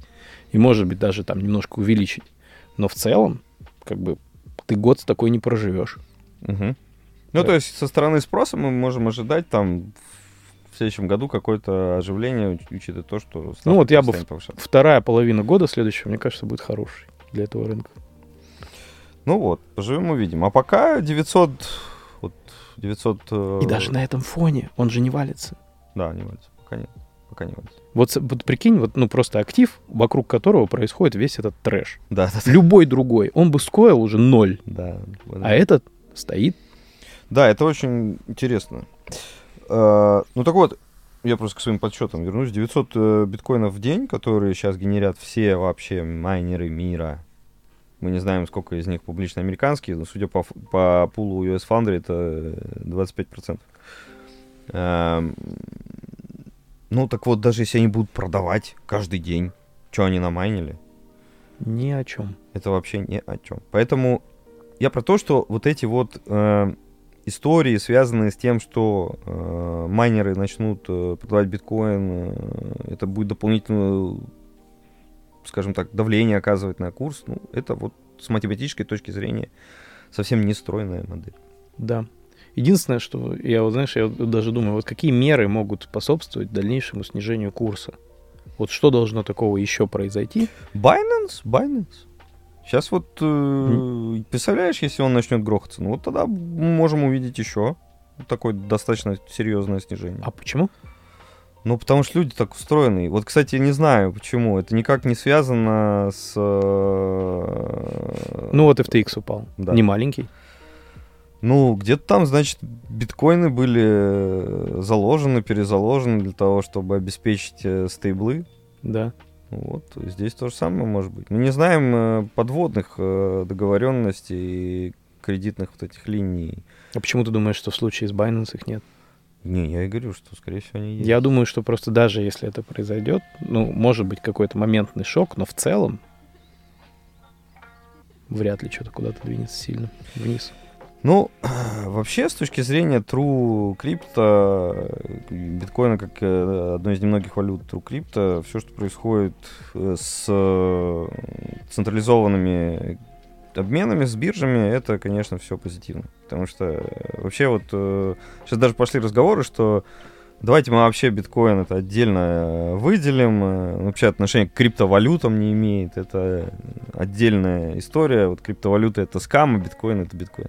и, может быть, даже там немножко увеличить. Но в целом, как бы, ты год с такой не проживешь. Мгм. Ну, Да. то есть со стороны спроса мы можем ожидать там в следующем году какое-то оживление, уч- учитывая то, что Ну, вот я бы повышаться. Вторая половина года следующего, мне кажется, будет хорошей для этого рынка. Ну вот, поживем увидим. А пока 900... Вот 900... э, И даже на этом фоне он же не валится. Да, не валится. Пока нет. Пока не валится. Вот, вот прикинь, вот, ну, просто актив, вокруг которого происходит весь этот трэш. Да, да. Любой другой, он бы стоил уже ноль. Да, А этот стоит Да, это очень интересно. Э, Ну так вот, я просто к своим подсчетам вернусь. 900 э, биткоинов в день, которые сейчас генерят все вообще майнеры мира. Мы не знаем, сколько из них публично американские, но судя по, по пулу US Foundry, это э, 25%. Эм, Ну так вот, даже если они будут продавать каждый день, что они намайнили, ни о чем. это вообще ни о чем. Поэтому я про то, что вот эти вот э, истории, связанные с тем, что э, майнеры начнут э, продавать биткоин, э, это будет дополнительное, скажем так, давление оказывать на курс. Ну, это вот с математической точки зрения совсем не стройная модель. Да. Единственное, что я вот, знаешь, я вот даже думаю, вот какие меры могут способствовать дальнейшему снижению курса? Вот что должно такого еще произойти? Binance, Binance. Сейчас вот, э, представляешь, если он начнет грохаться, ну вот тогда можем увидеть еще такое достаточно серьезное снижение. А почему? Ну, потому что люди так устроены. Вот, кстати, не знаю, почему. Это никак не связано с... э, Ну вот FTX упал. Да. Не маленький. Ну, где-то там, значит, биткоины были э, заложены, перезаложены для того, чтобы обеспечить э, стейблы. Да. Вот, здесь то же самое может быть. Мы не знаем э, подводных э, договоренностей кредитных вот этих линий. А почему ты думаешь, что в случае с Binance их нет? Не, я и говорю, что, скорее всего, они есть. Я думаю, что просто даже если это произойдет, ну, может быть какой-то моментный шок, но в целом вряд ли что-то куда-то двинется сильно вниз. Ну, вообще, с точки зрения True Crypto, биткоина как э, одной из немногих валют True Crypto, все, что происходит э, с э, централизованными обменами, с биржами, это, конечно, все позитивно. Потому что вообще вот сейчас даже пошли разговоры, что давайте мы вообще биткоин это отдельно выделим. Вообще отношение к криптовалютам не имеет. Это отдельная история. Вот криптовалюта это скам, а биткоин это биткоин.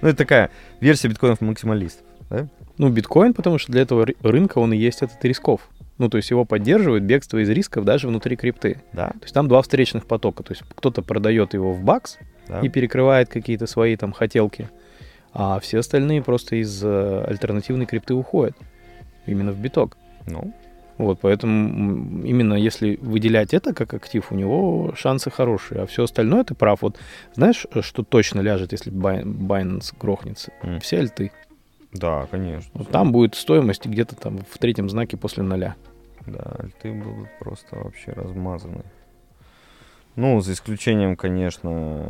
Ну, это такая версия биткоинов максималистов. Да? Ну, биткоин, потому что для этого ры- рынка он и есть этот рисков. Ну, то есть его поддерживает бегство из рисков даже внутри крипты. Да, То есть там два встречных потока. То есть кто-то продает его в бакс да. и перекрывает какие-то свои там хотелки, а все остальные просто из э, альтернативной крипты уходят именно в биток. Ну, Вот, поэтому именно если выделять это как актив, у него шансы хорошие. А все остальное ты прав. Вот знаешь, э, что точно ляжет, если Binance грохнется? М. Все альты. да, конечно. Вот там будет стоимость где-то там в третьем знаке после ноля. Да, альты будут просто вообще размазаны. Ну, за исключением, конечно,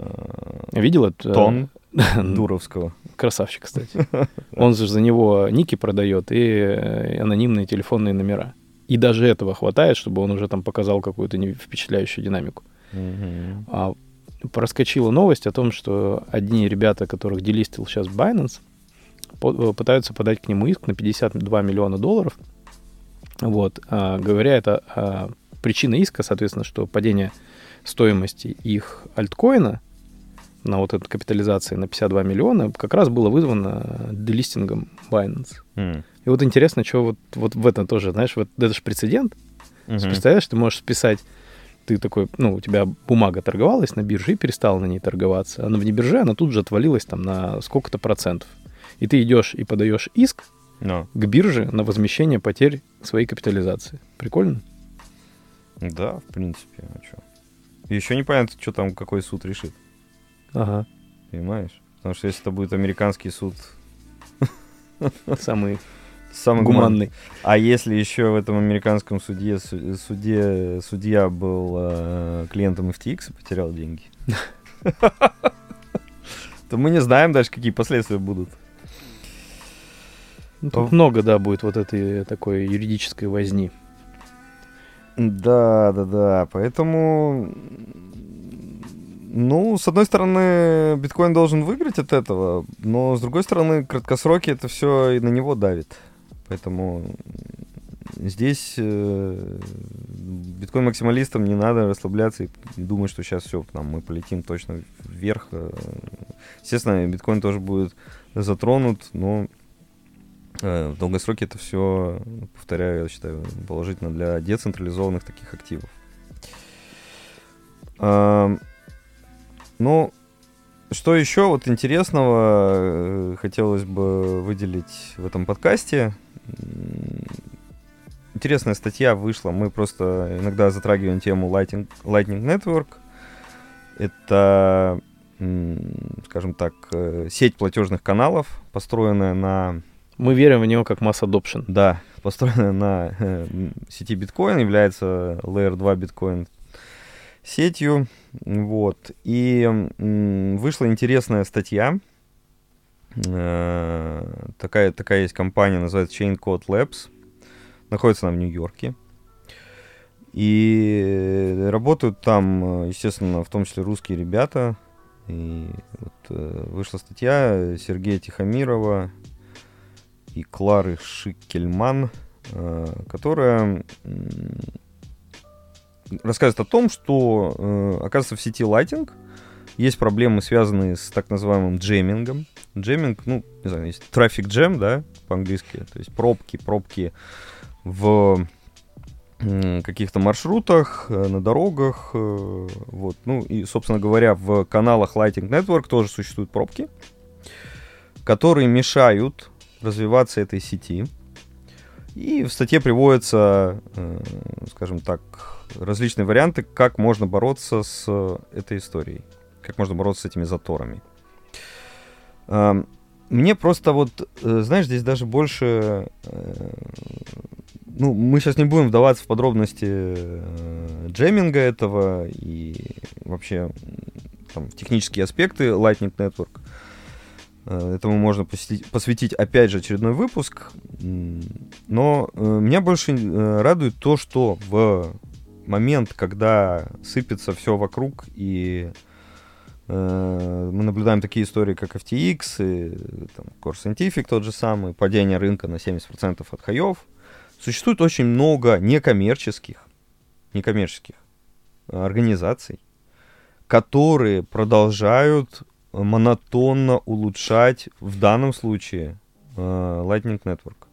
Видел это? Тон Дуровского. Красавчик, кстати. Он же за него ники продает и э, анонимные телефонные номера. И даже этого хватает, чтобы он уже там показал какую-то впечатляющую динамику. Мгм. А проскочила новость о том, что одни ребята, которых делистил сейчас Binance, по- э, пытаются подать к нему иск на 52 миллиона долларов. Вот, а, говоря это, а, причина иска, соответственно, что падение стоимости их альткоина на вот эту капитализации на 52 миллиона как раз было вызвано делистингом Binance. М. И вот интересно, что вот, вот в этом тоже, знаешь, вот это же прецедент, Мгм. Представляешь, ты можешь списать, ты такой, ну, у тебя бумага торговалась на бирже и перестала на ней торговаться. Она вне бирже, она тут же отвалилась там на сколько-то процентов. И ты идешь и подаешь иск Ну, к бирже на возмещение потерь своей капитализации. Прикольно? да, в принципе, а чё? Еще непонятно, что там, какой суд решит, Ага. понимаешь? Потому что если это будет американский суд, Самый самый гуманный. гуманный. А если еще в этом американском суде, су- суде судья был э, клиентом FTX и потерял деньги, то мы не знаем дальше, какие последствия будут. Ну, Тут много, да, будет вот этой такой юридической возни. Да, да, да. Поэтому, ну, с одной стороны, биткоин должен выиграть от этого, но с другой стороны, краткосроки это все и на него давит. Поэтому здесь э, биткоин-максималистам не надо расслабляться и думать, что сейчас все, там, мы полетим точно вверх. Э, Естественно, биткоин тоже будет затронут, но э, в долгосроке это все, повторяю, я считаю, положительно для децентрализованных таких активов. Ам, Ну, что еще вот интересного хотелось бы выделить в этом подкасте? Интересная статья вышла. Мы просто иногда затрагиваем тему Lightning, Lightning Network. Это, скажем так, э, сеть платежных каналов, построенная на Мы верим в него как масс adoption. да, построенная на э, сети биткоин, является Layer 2 биткоин сетью. Вот. И м, вышла интересная статья. Э, Такая, такая есть компания, называется Chain Code Labs. Находится она в Нью-Йорке. И работают там, естественно, в том числе русские ребята. И вот, э, вышла статья Сергея Тихомирова и Клары Шикельман, э, которая рассказывает о том, что, оказывается, в сети Lighting есть проблемы, связанные с так называемым джемингом. Джеминг, ну, не знаю, есть трафик джем, да, по-английски, то есть пробки, пробки в каких-то маршрутах, э, на дорогах, э, вот, ну, и, собственно говоря, в каналах Lighting Network тоже существуют пробки, которые мешают развиваться этой сети. И в статье приводятся, э, скажем так, различные варианты, как можно бороться с этой историей, как можно бороться с этими заторами. Мне просто вот, э, знаешь, здесь даже больше... э, Ну, мы сейчас не будем вдаваться в подробности э, джеминга этого и вообще там, технические аспекты Lightning Network. Этому можно посвятить, посвятить опять же очередной выпуск. Но меня больше радует то, что в момент, когда сыпется все вокруг, и мы наблюдаем такие истории, как FTX, и, там, Core Scientific тот же самый, падение рынка на 70% от хаев, существует очень много некоммерческих, некоммерческих э, организаций, которые продолжают монотонно улучшать в данном случае э, Lightning Network.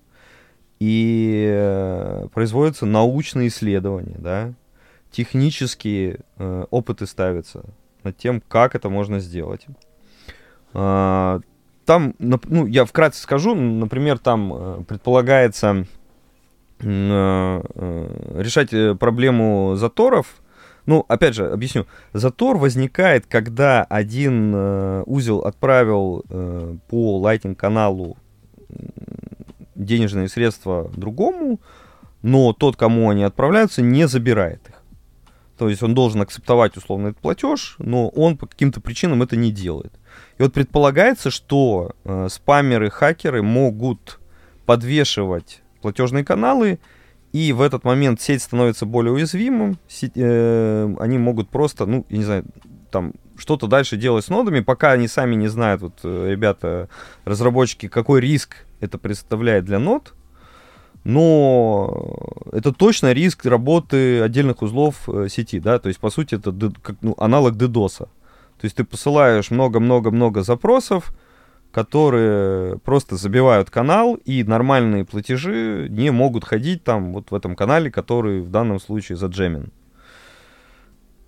И э, производятся научные исследования, да, технические э, опыты ставятся над тем, как это можно сделать. А, Там, ну, я вкратце скажу, например, там э, предполагается э, э, решать проблему заторов. Ну, опять же, объясню. Затор возникает, когда один узел отправил по Lightning каналу м, денежные средства другому, но тот, кому они отправляются, не забирает их. То есть он должен акцептовать условно этот платеж, но он по каким-то причинам это не делает. И вот предполагается, что э, спамеры, хакеры могут подвешивать платежные каналы, и в этот момент сеть становится более уязвимым. Сеть, э, они могут просто, ну, я не знаю, там что-то дальше делать с нодами, пока они сами не знают, вот э, ребята, разработчики, какой риск это представляет для нод. Но это точно риск работы отдельных узлов э, сети, да, то есть, по сути, это как, ну, аналог DDoS. То есть ты посылаешь много-много-много запросов, которые просто забивают канал, и нормальные платежи не могут ходить там вот в этом канале, который в данном случае заджемен.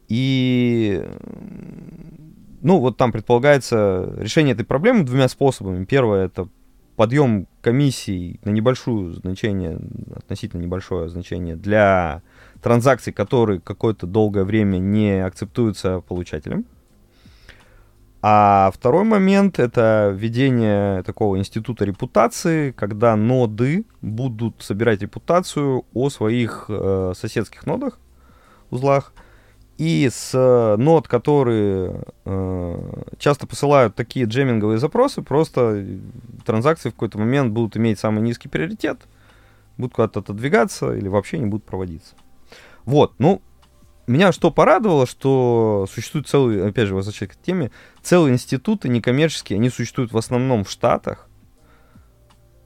И ну вот там предполагается решение этой проблемы двумя способами. Первое это подъем комиссий на небольшое значение, относительно небольшое значение для транзакций, которые какое-то долгое время не акцептуются получателем. А второй момент это введение такого института репутации, когда ноды будут собирать репутацию о своих э, соседских нодах, узлах. И с э, нод, которые э, часто посылают такие джеминговые запросы, просто транзакции в какой-то момент будут иметь самый низкий приоритет, будут куда-то отодвигаться или вообще не будут проводиться. Вот, ну, меня что порадовало, что существует целый, опять же, возвращаясь к теме, целые институты некоммерческие, они существуют в основном в Штатах,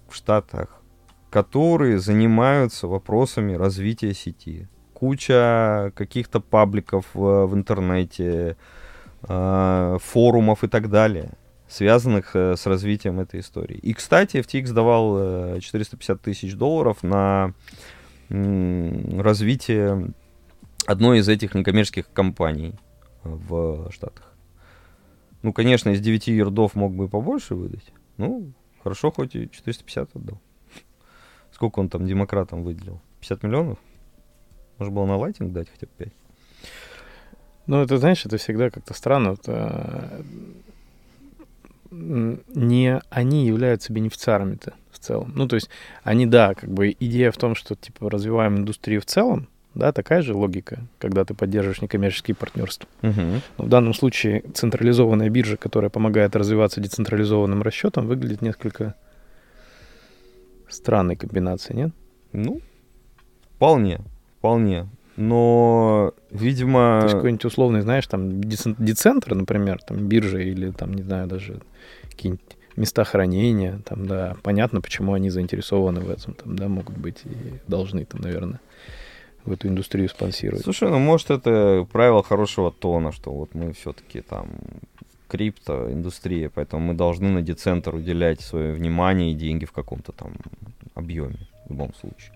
в Штатах, которые занимаются вопросами развития сети. Куча каких-то пабликов в, в интернете, э, форумов и так далее, связанных э, с развитием этой истории. И, кстати, FTX давал э, 450 тысяч долларов на м, развитие одной из этих некоммерческих компаний в Штатах. Ну, конечно, из 9 ярдов мог бы побольше выдать. Ну, хорошо, хоть и 450 отдал. Сколько он там демократам выделил? 50 миллионов? Может было на лайтинг дать хотя бы 5? Ну, это, знаешь, это всегда как-то странно. М, не они являются бенефициарами-то в целом. Ну, то есть они, да, как бы идея в том, что, типа, развиваем индустрию в целом, да, такая же логика, когда ты поддерживаешь некоммерческие партнерства. Угу. Но в данном случае централизованная биржа, которая помогает развиваться децентрализованным расчетом, выглядит несколько странной комбинацией, нет? Ну, вполне, вполне. Но, видимо... То есть какой-нибудь условный, знаешь, там децен- децентр, например, там биржа или там, не знаю, даже какие-нибудь места хранения, там, да, понятно, почему они заинтересованы в этом, там, да, могут быть и должны там, наверное, в эту индустрию спонсировать. Слушай, ну может это правило хорошего тона, что вот мы все-таки там криптоиндустрия, поэтому мы должны на децентр уделять свое внимание и деньги в каком-то там объеме в любом случае.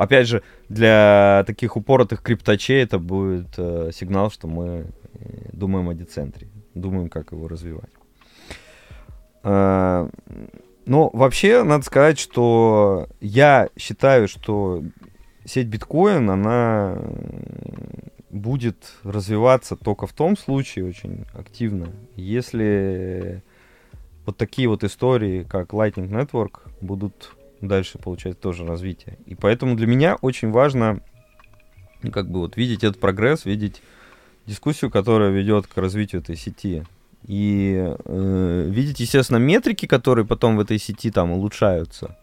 Опять же, для таких упоротых крипточей это будет э, сигнал, что мы э, думаем о децентре, думаем, как его развивать. Э, но вообще, надо сказать, что я считаю, что сеть биткоин, она будет развиваться только в том случае очень активно, если вот такие вот истории, как Lightning Network, будут дальше получать тоже развитие. И поэтому для меня очень важно ну, как бы вот видеть этот прогресс, видеть дискуссию, которая ведет к развитию этой сети. и э, видеть, естественно, метрики, которые потом в этой сети там улучшаются.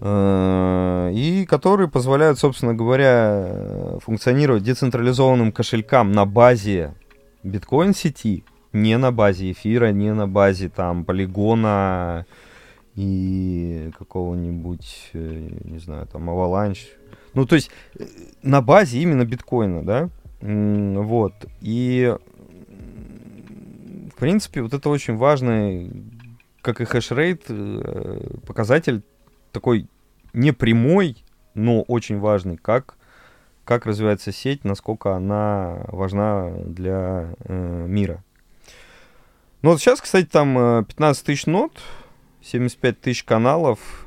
Э, и которые позволяют, собственно говоря, функционировать децентрализованным кошелькам на базе биткоин-сети, не на базе эфира, не на базе там полигона и какого-нибудь, э, не знаю, там, Avalanche. Ну, то есть э, на базе именно биткоина, да? Вот. И, в принципе, вот это очень важный, как и хешрейт, показатель такой непрямой, но очень важный, как, как развивается сеть, насколько она важна для э, мира. Ну вот сейчас, кстати, там 15 э, тысяч нот, 75 тысяч каналов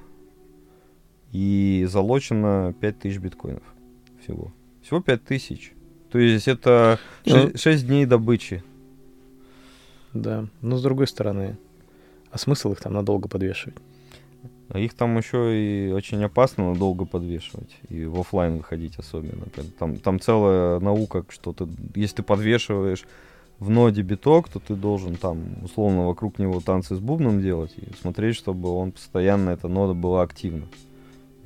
и залочено 5 тысяч биткоинов всего. Всего 5 тысяч. То есть это 6, ну, 6 дней добычи. Да, но с другой стороны, а смысл их там надолго подвешивать? А их там еще и очень опасно долго подвешивать. И в офлайн выходить особенно. Там, там целая наука, что ты, если ты подвешиваешь в ноде биток, то ты должен там условно вокруг него танцы с бубном делать и смотреть, чтобы он постоянно, эта нода была активна.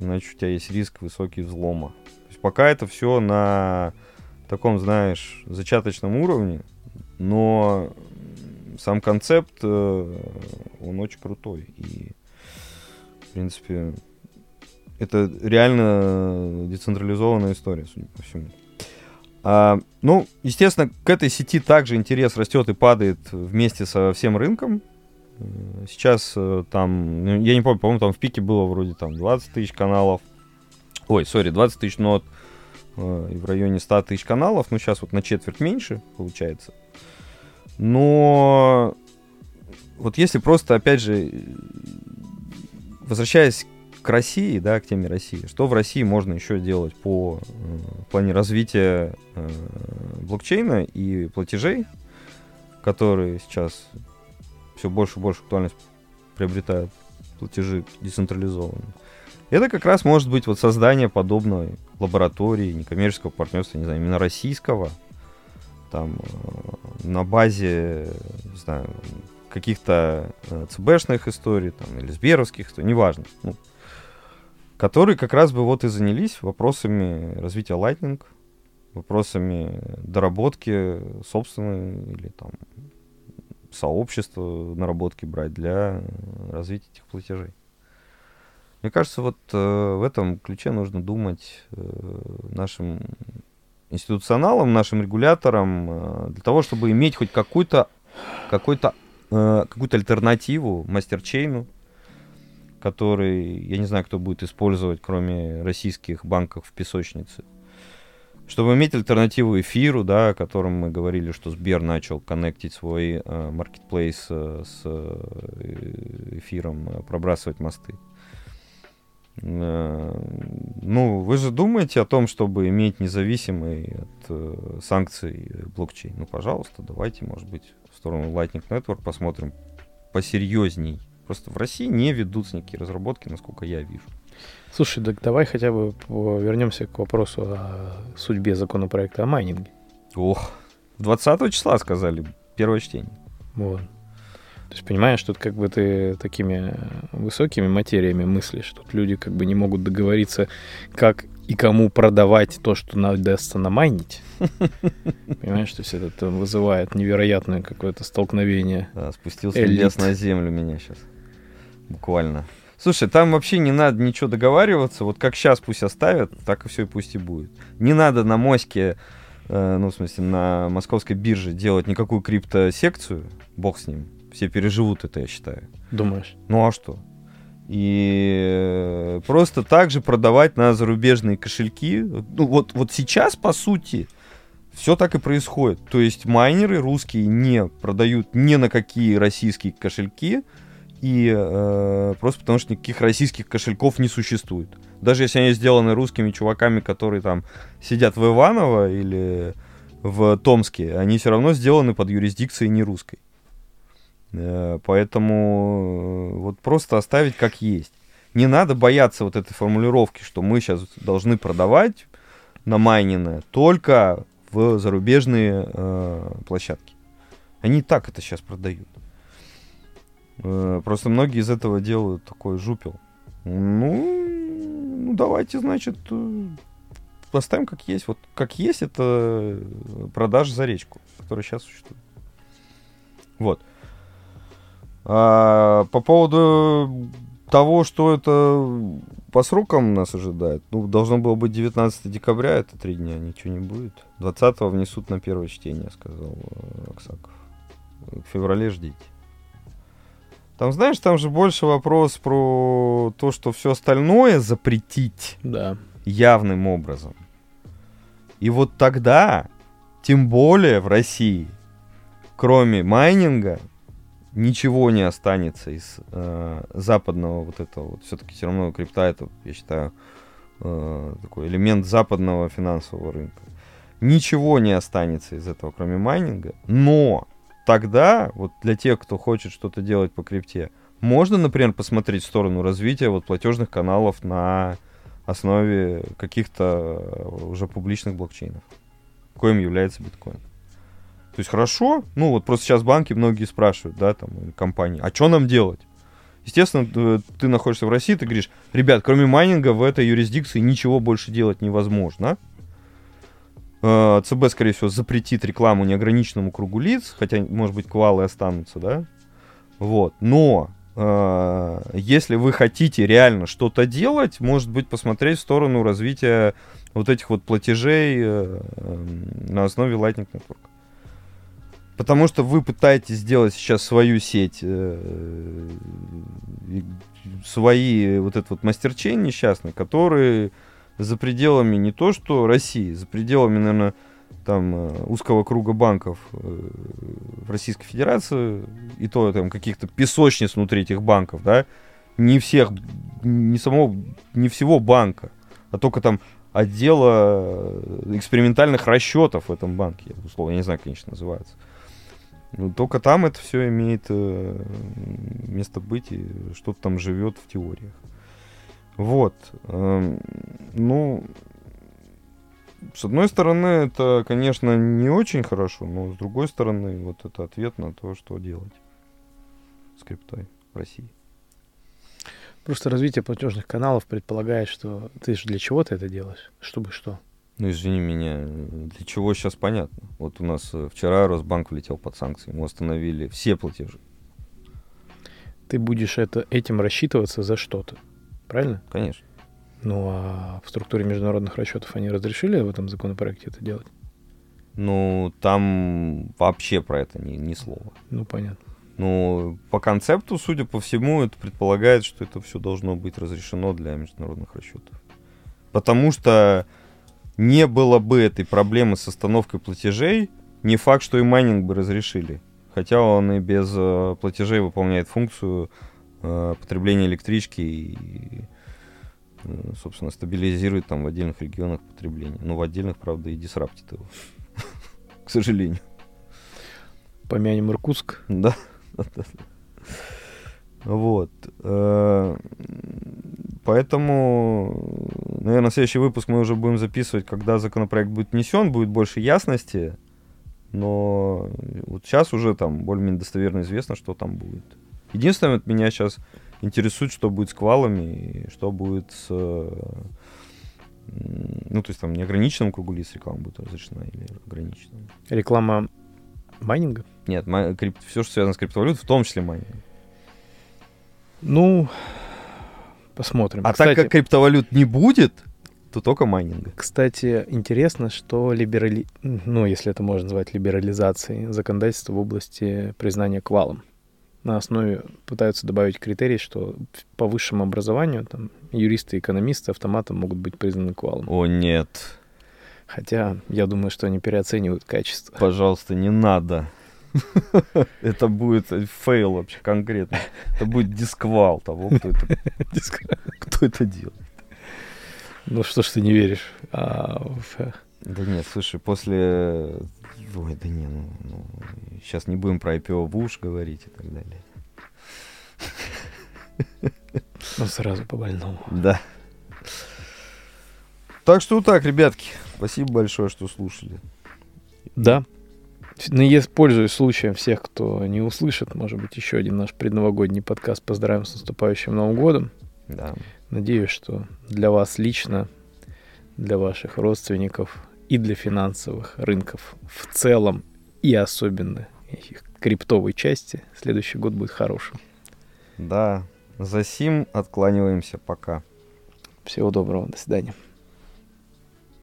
Иначе у тебя есть риск высокий взлома. То есть пока это все на таком, знаешь, зачаточном уровне, но сам концепт, э, он очень крутой. И в принципе, это реально децентрализованная история, судя по всему. А, ну, естественно, к этой сети также интерес растет и падает вместе со всем рынком. Сейчас э, там, ну, я не помню, по-моему, там в пике было вроде там 20 тысяч каналов. Ой, сори, 20 тысяч нот э, и в районе 100 тысяч каналов. Ну, сейчас вот на четверть меньше получается. Но вот если просто, опять же, возвращаясь к России, да, к теме России, что в России можно еще делать по э, в плане развития э, блокчейна и платежей, которые сейчас все больше и больше актуальность приобретают платежи децентрализованные. Это как раз может быть вот создание подобной лаборатории, некоммерческого партнерства, не знаю, именно российского, там, э, на базе, не знаю, каких-то ЦБшных историй там, или Сберовских историй, неважно. Ну, которые как раз бы вот и занялись вопросами развития Lightning, вопросами доработки собственной или там сообщества наработки брать для развития этих платежей. Мне кажется, вот э, в этом ключе нужно думать э, нашим институционалам, нашим регуляторам, э, для того, чтобы иметь хоть какой-то какой-то э, какую-то альтернативу мастерчейну, который, я не знаю, кто будет использовать, кроме российских банков в песочнице. Чтобы иметь альтернативу эфиру, да, о котором мы говорили, что Сбер начал коннектить свой маркетплейс э, с э, эфиром, э, пробрасывать мосты. Э, ну, вы же думаете о том, чтобы иметь независимый от э, санкций блокчейн? Ну, пожалуйста, давайте, может быть, сторону Lightning Network посмотрим посерьезней. Просто в России не ведутся никакие разработки, насколько я вижу. Слушай, так давай хотя бы вернемся к вопросу о судьбе законопроекта о майнинге. Ох, 20 числа сказали, первое чтение. Вот. То есть понимаешь, тут как бы ты такими высокими материями мыслишь, тут люди как бы не могут договориться, как и кому продавать то, что надастся намайнить. Понимаешь, то есть это вызывает невероятное какое-то столкновение. Да, спустился лес на землю меня сейчас. Буквально. Слушай, там вообще не надо ничего договариваться. Вот как сейчас пусть оставят, так и все и пусть и будет. Не надо на моське, э, ну, в смысле, на московской бирже делать никакую криптосекцию. Бог с ним. Все переживут это, я считаю. Думаешь? Ну а что? И просто также продавать на зарубежные кошельки. Ну, вот, вот сейчас, по сути, все так и происходит. То есть майнеры русские не продают ни на какие российские кошельки, и э, просто потому что никаких российских кошельков не существует. Даже если они сделаны русскими чуваками, которые там сидят в Иваново или в Томске, они все равно сделаны под юрисдикцией не русской. Э, поэтому э, вот просто оставить как есть. Не надо бояться вот этой формулировки, что мы сейчас должны продавать на майнины только в зарубежные э, площадки. Они и так это сейчас продают. Э, Просто многие из этого делают такой жупел. Ну, ну давайте, значит, э, поставим как есть. Вот как есть, это продажа за речку, которая сейчас существует. Вот. А по поводу того, что это по срокам нас ожидает, ну, должно было быть 19 декабря, это три дня, ничего не будет. 20 внесут на первое чтение, сказал э, Аксаков. В феврале ждите. Там, знаешь, там же больше вопрос про то, что все остальное запретить Да. явным образом. И вот тогда, тем более в России, кроме майнинга, ничего не останется из э, западного вот этого вот. Все-таки все равно крипта это, я считаю, э, такой элемент западного финансового рынка. Ничего не останется из этого, кроме майнинга. Но тогда, вот для тех, кто хочет что-то делать по крипте, можно, например, посмотреть в сторону развития вот платежных каналов на основе каких-то уже публичных блокчейнов, коим является биткоин. То есть хорошо, ну вот просто сейчас банки многие спрашивают, да, там, компании, а что нам делать? Естественно, т- ты находишься в России, ты говоришь, ребят, кроме майнинга в этой юрисдикции ничего больше делать невозможно. Э, ЦБ, скорее всего, запретит рекламу неограниченному кругу лиц, хотя, может быть, квалы останутся, да? Вот. Но э, если вы хотите реально что-то делать, может быть, посмотреть в сторону развития вот этих вот платежей э, э, на основе Lightning Network. Потому что вы пытаетесь сделать сейчас свою сеть, свои вот этот вот мастерчейн несчастный, который за пределами не то что России, за пределами, наверное, там э, узкого круга банков э, в Российской Федерации, и то там каких-то песочниц внутри этих банков, да, не всех, не самого, не всего банка, а только там отдела э, экспериментальных расчетов в этом банке, условно, я не знаю, как они сейчас называются. Ну, только там это все имеет место быть и что-то там живет в теориях. Вот. эм, ну, с одной стороны, это, конечно, не очень хорошо, но с другой стороны, вот это ответ на то, что делать с криптой в России. Просто развитие платежных каналов предполагает, что ты же для чего ты это делаешь? Чтобы что? Ну, извини меня, для чего сейчас понятно. Вот у нас э, вчера Росбанк влетел под санкции, ему остановили все платежи. Ты будешь это, этим рассчитываться за что-то. Правильно? Конечно. Ну а в структуре международных расчетов они разрешили в этом законопроекте это делать? Ну, там вообще про это ни, ни слова. Ну, понятно. Ну, по концепту, судя по всему, это предполагает, что это все должно быть разрешено для международных расчетов. Потому что не было бы этой проблемы с остановкой платежей, не факт, что и майнинг бы разрешили. Хотя он и без э, платежей выполняет функцию э, потребления электрички и, э, собственно, стабилизирует там в отдельных регионах потребление. Ну, в отдельных, правда, и дисраптит его. К сожалению. Помянем Иркутск. Да. Вот. Э, Поэтому, наверное, следующий выпуск мы уже будем записывать, когда законопроект будет внесен, будет больше ясности. Но вот сейчас уже там более-менее достоверно известно, что там будет. Единственное, вот меня сейчас интересует, что будет с квалами, и что будет с... э, Ну, то есть там неограниченным кругу лиц реклама будет разрешена или ограниченным. Реклама майнинга? Нет, все, что связано с криптовалютой, в том числе майнинг. Ну, посмотрим. А Кстати, так как криптовалют не будет, то только майнинга. Кстати, интересно, что либерали... ну, если это можно назвать либерализацией законодательства в области признания квалом. На основе пытаются добавить критерий, что по высшему образованию там, юристы и экономисты автоматом могут быть признаны квалом. О, нет. Хотя я думаю, что они переоценивают качество. Пожалуйста, не надо. Это будет fail вообще конкретно. Это будет дисквал того, кто это, кто это делает. Ну что ж ты не веришь? А, в- Да нет, слушай, после... Ой, да не, ну, ну, сейчас не будем про IPO в уж говорить и так далее. ну, сразу по больному. Да. Так что так, ребятки. Спасибо большое, что слушали. Да, Ну, я пользуюсь случаем всех, кто не услышит, может быть, еще один наш предновогодний подкаст «Поздравим с наступающим Новым годом». Да. Надеюсь, что для вас лично, для ваших родственников и для финансовых рынков в целом и особенно их криптовой части следующий год будет хорошим. Да. За сим откланиваемся. Пока. Всего доброго. До свидания.